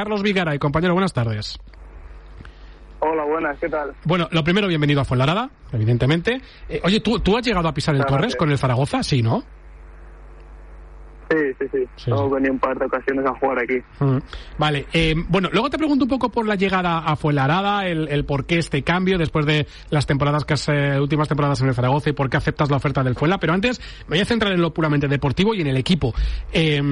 Carlos Vigara y compañero, buenas tardes. Hola, buenas, ¿qué tal? Bueno, lo primero, bienvenido a Fuenlarada, evidentemente. Eh, oye, ¿tú, ¿tú has llegado a pisar el Torres con el Zaragoza? Sí, ¿no? Sí, sí, sí. sí Hemos venido un par de ocasiones a jugar aquí. Mm. Vale. Eh, bueno, luego te pregunto un poco por la llegada a Fuenlarada, el, el por qué este cambio después de las temporadas que has, eh, últimas temporadas en el Zaragoza y por qué aceptas la oferta del Fuenla. Pero antes me voy a centrar en lo puramente deportivo y en el equipo. Eh,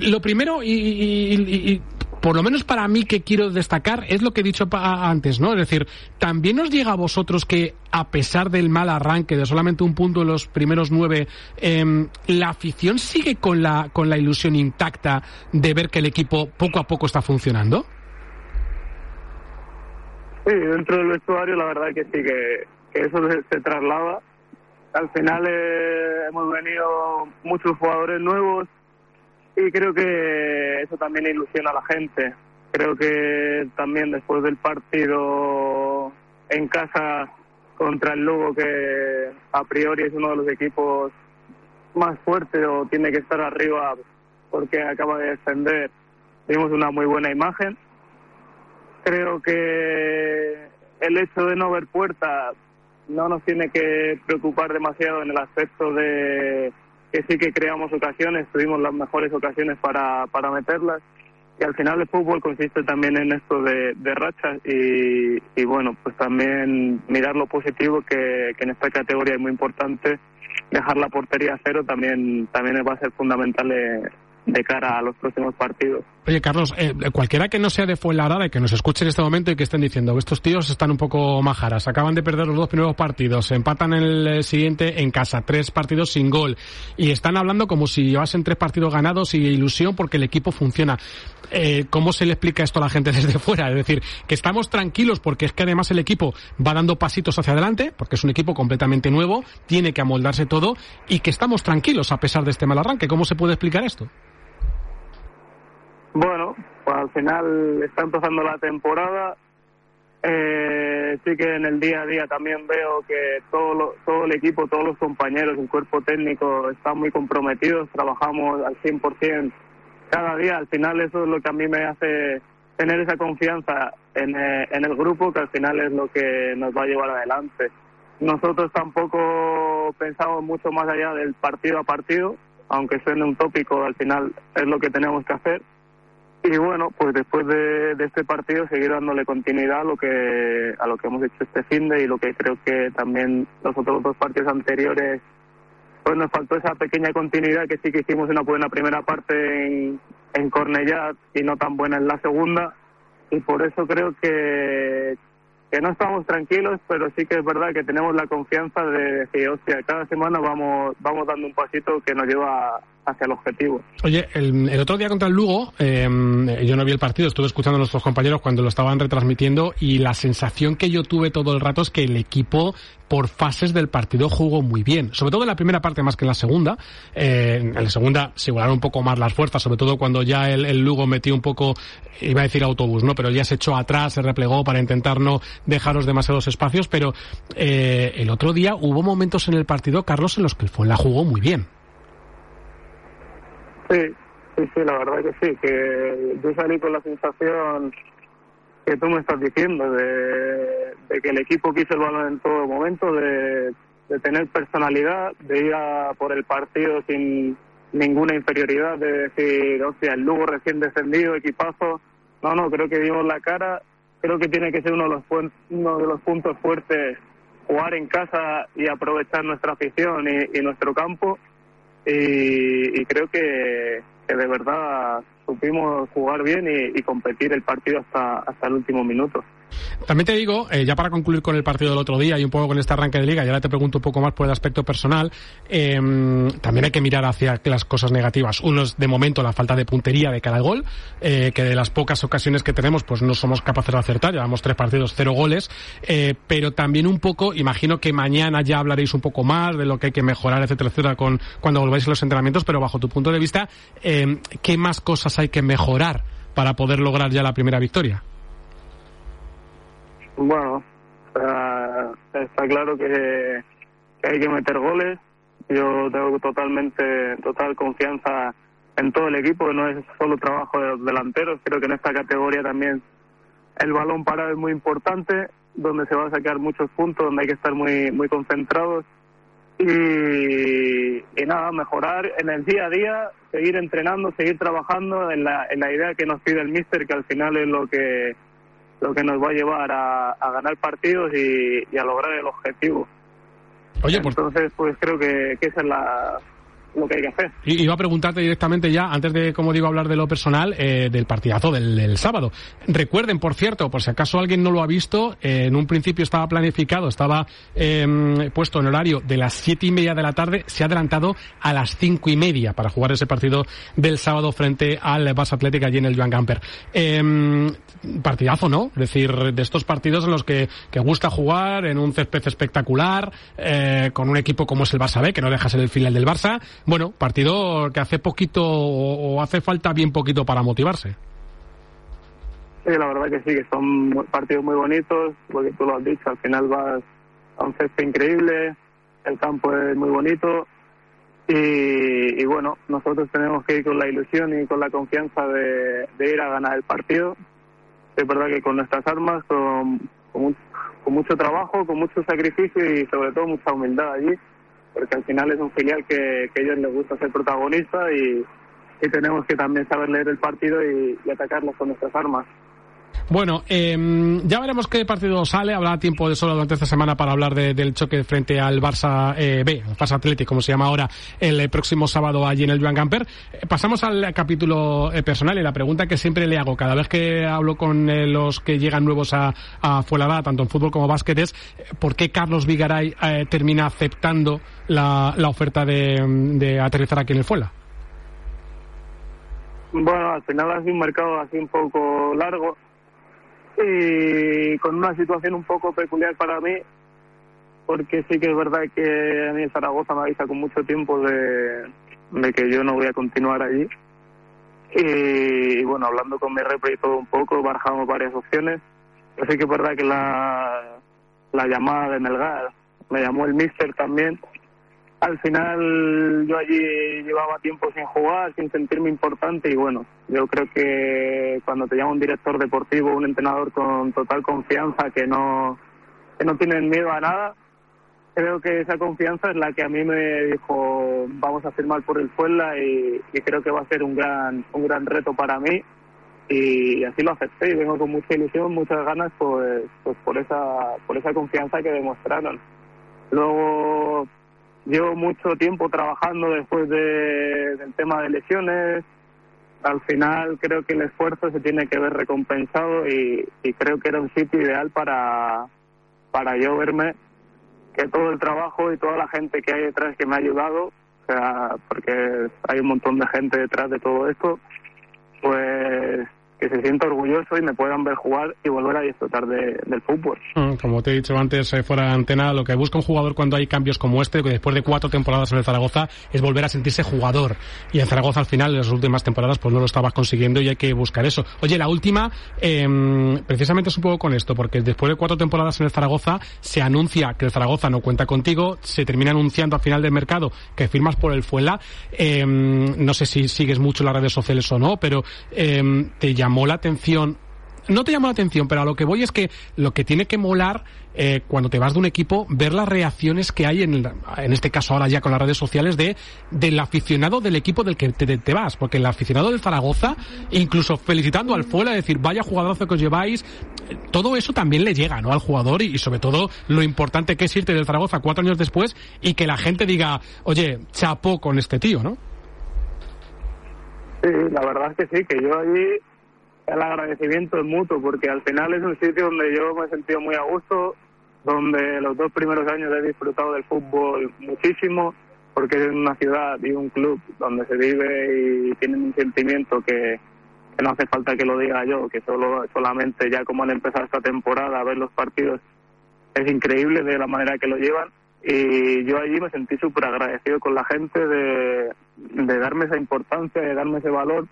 lo primero, y, y, y, por lo menos para mí que quiero destacar, es lo que he dicho antes, ¿no? Es decir, también nos llega a vosotros que, a pesar del mal arranque de solamente un punto en los primeros nueve, eh, la afición sigue con la, con la ilusión intacta de ver que el equipo poco a poco está funcionando. Sí, dentro del vestuario la verdad que sí, que, que eso se, se, traslada. Al final eh, hemos venido muchos jugadores nuevos, y creo que eso también ilusiona a la gente. Creo que también después del partido en casa contra el Lugo, que a priori es uno de los equipos más fuertes o tiene que estar arriba porque acaba de descender, dimos una muy buena imagen. Creo que el hecho de no ver puertas no nos tiene que preocupar demasiado en el aspecto de que sí que creamos ocasiones, tuvimos las mejores ocasiones para, para meterlas. Y al final el fútbol consiste también en esto de, de rachas y, y, bueno, pues también mirar lo positivo que, que en esta categoría es muy importante. Dejar la portería a cero también, también va a ser fundamental de cara a los próximos partidos. Oye, Carlos, eh, cualquiera que no sea de Fuenlabrada y que nos escuche en este momento y que estén diciendo estos tíos están un poco majaras, acaban de perder los dos primeros partidos, empatan el siguiente en casa, tres partidos sin gol, y están hablando como si llevasen tres partidos ganados y ilusión porque el equipo funciona. Eh, ¿Cómo se le explica esto a la gente desde fuera? Es decir, que estamos tranquilos porque es que además el equipo va dando pasitos hacia adelante, porque es un equipo completamente nuevo, tiene que amoldarse todo, y que estamos tranquilos a pesar de este mal arranque. ¿Cómo se puede explicar esto? Bueno, pues al final está empezando la temporada. Eh, sí que en el día a día también veo que todo, lo, todo el equipo, todos los compañeros, el cuerpo técnico están muy comprometidos, trabajamos al 100% cada día. Al final eso es lo que a mí me hace tener esa confianza en, eh, en el grupo, que al final es lo que nos va a llevar adelante. Nosotros tampoco pensamos mucho más allá del partido a partido, aunque suene un tópico, al final es lo que tenemos que hacer y bueno, pues después de, este partido seguir dándole continuidad a lo que a lo que hemos hecho este fin de y lo que creo que también los otros dos partidos anteriores pues nos faltó esa pequeña continuidad que sí que hicimos una buena primera parte en, en Cornellá y no tan buena en la segunda. Y por eso creo que que no estamos tranquilos, pero sí que es verdad que tenemos la confianza de decir, hostia, cada semana vamos, vamos dando un pasito que nos lleva hacia el objetivo. Oye, el, otro día contra el Lugo, eh, yo no vi el partido, estuve escuchando a nuestros compañeros cuando lo estaban retransmitiendo y la sensación que yo tuve todo el rato es que el equipo por fases del partido jugó muy bien, sobre todo en la primera parte más que en la segunda. En la segunda se igualaron un poco más las fuerzas, sobre todo cuando ya el, el, Lugo metió un poco, iba a decir autobús, ¿no? Pero ya se echó atrás, se replegó para intentar no dejaros demasiados espacios, pero eh, el otro día hubo momentos en el partido, Carlos, en los que el Fuenla jugó muy bien. Sí, sí, sí, la verdad que sí, que yo salí con la sensación que tú me estás diciendo, de, que el equipo quiso el balón en todo momento, de, tener personalidad, de ir a por el partido sin ninguna inferioridad, de decir, hostia, el Lugo recién descendido, equipazo. No, no, creo que dimos la cara. Creo que tiene que ser uno de los, uno de los puntos fuertes jugar en casa y aprovechar nuestra afición y nuestro campo. Y, y creo que, que de verdad supimos jugar bien y, y, competir el partido hasta, hasta el último minuto. También te digo, eh, ya para concluir con el partido del otro día y un poco con este arranque de liga, y ahora te pregunto un poco más por el aspecto personal, eh, también hay que mirar hacia las cosas negativas. Uno es, de momento, la falta de puntería de cada gol, eh, que de las pocas ocasiones que tenemos, pues no somos capaces de acertar, llevamos tres partidos, cero goles, eh, pero también un poco, imagino que mañana ya hablaréis un poco más de lo que hay que mejorar, etcétera, etcétera, con, cuando volváis a los entrenamientos, pero bajo tu punto de vista, eh, ¿qué más cosas hay que mejorar para poder lograr ya la primera victoria? Bueno, uh, está claro que, hay que meter goles. Yo tengo totalmente, total confianza en todo el equipo, no es solo trabajo de los delanteros, creo que en esta categoría también el balón parado es muy importante, donde se van a sacar muchos puntos, donde hay que estar muy, muy concentrados y, y nada, mejorar en el día a día, seguir entrenando, seguir trabajando en la, en la idea que nos pide el míster, que al final es lo que lo que nos va a llevar a, a ganar partidos y, y, a lograr el objetivo. Oye, pues... Entonces, pues creo que, que esa es la, lo que hay que hacer. Y iba a preguntarte directamente ya, antes de, como digo, hablar de lo personal, eh, del partidazo del, sábado. Recuerden, por cierto, por si acaso alguien no lo ha visto, eh, en un principio estaba planificado, estaba eh, puesto en horario de las siete y media de la tarde, se ha adelantado a las cinco y media para jugar ese partido del sábado frente al Barça Atlético allí en el Joan Gamper. Em, partidazo, ¿no? Es decir, de estos partidos en los que, que gusta jugar en un césped espectacular, eh, con un equipo como es el Barça B, que no deja ser el final del Barça, bueno, partido que hace poquito o hace falta bien poquito para motivarse. Sí, la verdad que sí, que son partidos muy bonitos, porque tú lo has dicho, al final vas a un césped increíble, el campo es muy bonito y, bueno, nosotros tenemos que ir con la ilusión y con la confianza de, ir a ganar el partido. Es verdad que con nuestras armas, con mucho trabajo, con mucho sacrificio y sobre todo mucha humildad allí porque al final es un filial que, que a ellos les gusta ser protagonista y, tenemos que también saber leer el partido y, y atacarlos con nuestras armas. Bueno, eh, ya veremos qué partido sale. Habrá tiempo de solo durante esta semana para hablar de, del choque frente al Barça eh, B, el Barça Atlético, como se llama ahora, el próximo sábado allí en el Joan Gamper. Eh, pasamos al capítulo eh, personal y la pregunta que siempre le hago cada vez que hablo con eh, los que llegan nuevos a, a Fuenlabrada, tanto en fútbol como básquet, es ¿por qué Carlos Vigaray termina aceptando la, oferta de, de, aterrizar aquí en el Fuela? Bueno, al final ha sido un mercado así un poco largo y con una situación un poco peculiar para mí, porque sí que es verdad que a mí Zaragoza me avisa con mucho tiempo de, que yo no voy a continuar allí. Y, bueno, hablando con mi repre y todo un poco, barajamos varias opciones. Pero sí que es verdad que la llamada de Melgar, me llamó el mister también, al final yo allí llevaba tiempo sin jugar, sin sentirme importante y bueno, yo creo que cuando te llama un director deportivo, un entrenador con total confianza que no, que no tienen miedo a nada, creo que esa confianza es la que a mí me dijo vamos a firmar por el Fuenla y, y creo que va a ser un gran, un gran reto para mí y así lo acepté y vengo con mucha ilusión, muchas ganas pues, pues por esa, por esa confianza que demostraron. Luego Llevo mucho tiempo trabajando después de, del tema de lesiones. Al final creo que el esfuerzo se tiene que ver recompensado y, y creo que era un sitio ideal para, para yo verme que todo el trabajo y toda la gente que hay detrás que me ha ayudado, o sea, porque hay un montón de gente detrás de todo esto, pues que se sienta orgulloso y me puedan ver jugar y volver a disfrutar de, del fútbol. Mm, como te he dicho antes, eh, fuera de antena, lo que busca un jugador cuando hay cambios como este, que después de cuatro temporadas en el Zaragoza, es volver a sentirse jugador. Y en Zaragoza al final, en las últimas temporadas, pues no lo estabas consiguiendo y hay que buscar eso. Oye, la última, eh, precisamente es un poco con esto, porque después de cuatro temporadas en el Zaragoza, se anuncia que el Zaragoza no cuenta contigo, se termina anunciando al final del mercado que firmas por el Fuela. Eh, no sé si sigues mucho las redes sociales o no, pero eh, te llamó la atención no te llamó la atención, pero a lo que voy es que lo que tiene que molar eh, cuando te vas de un equipo, ver las reacciones que hay, en, en este caso ahora ya con las redes sociales, de del aficionado del equipo del que te, te vas. Porque el aficionado del Zaragoza, incluso felicitando al fuera, decir, vaya jugadorazo que os lleváis, todo eso también le llega ¿no? al jugador y, y, sobre todo lo importante que es irte del Zaragoza cuatro años después y que la gente diga, oye, chapó con este tío, ¿no? Sí, la verdad es que sí, que yo allí el agradecimiento es mutuo, porque al final es un sitio donde yo me he sentido muy a gusto, donde los dos primeros años he disfrutado del fútbol muchísimo, porque es una ciudad y un club donde se vive y tienen un sentimiento que, que no hace falta que lo diga yo, que solo solamente ya como han empezado esta temporada a ver los partidos es increíble de la manera que lo llevan. Y yo allí me sentí súper agradecido con la gente de, de darme esa importancia, de darme ese valor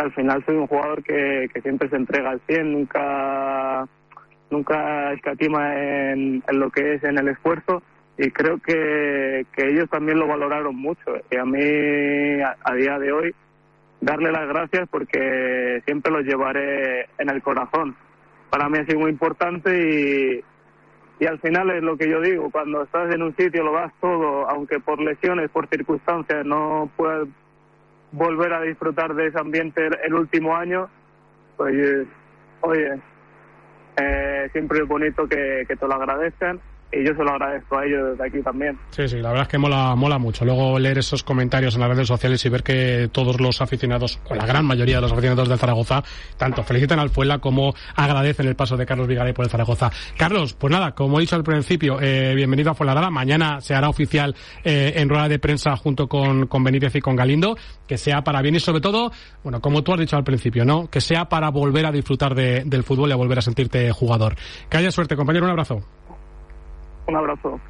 al final soy un jugador que, que siempre se entrega al 100, nunca, nunca escatima en, en, lo que es en el esfuerzo y creo que, que ellos también lo valoraron mucho. Y a mí, a, a día de hoy, darle las gracias porque siempre los llevaré en el corazón. Para mí ha sido muy importante y, y al final es lo que yo digo, cuando estás en un sitio lo das todo, aunque por lesiones, por circunstancias no puedas volver a disfrutar de ese ambiente el último año, pues oye, eh, siempre es bonito que, que te lo agradezcan y yo se lo agradezco a ellos desde aquí también. Sí, sí, la verdad es que mola, mola mucho. Luego leer esos comentarios en las redes sociales y ver que todos los aficionados, o la gran mayoría de los aficionados del Zaragoza, tanto felicitan al Fuela como agradecen el paso de Carlos Vigaray por el Zaragoza. Carlos, pues nada, como he dicho al principio, eh, bienvenido a Fuenlabrada. Mañana se hará oficial eh, en rueda de prensa junto con, con Benítez y con Galindo, que sea para bien y sobre todo, bueno, como tú has dicho al principio, ¿no? Que sea para volver a disfrutar de, del fútbol y a volver a sentirte jugador. Que haya suerte, compañero, un abrazo. Un abrazo.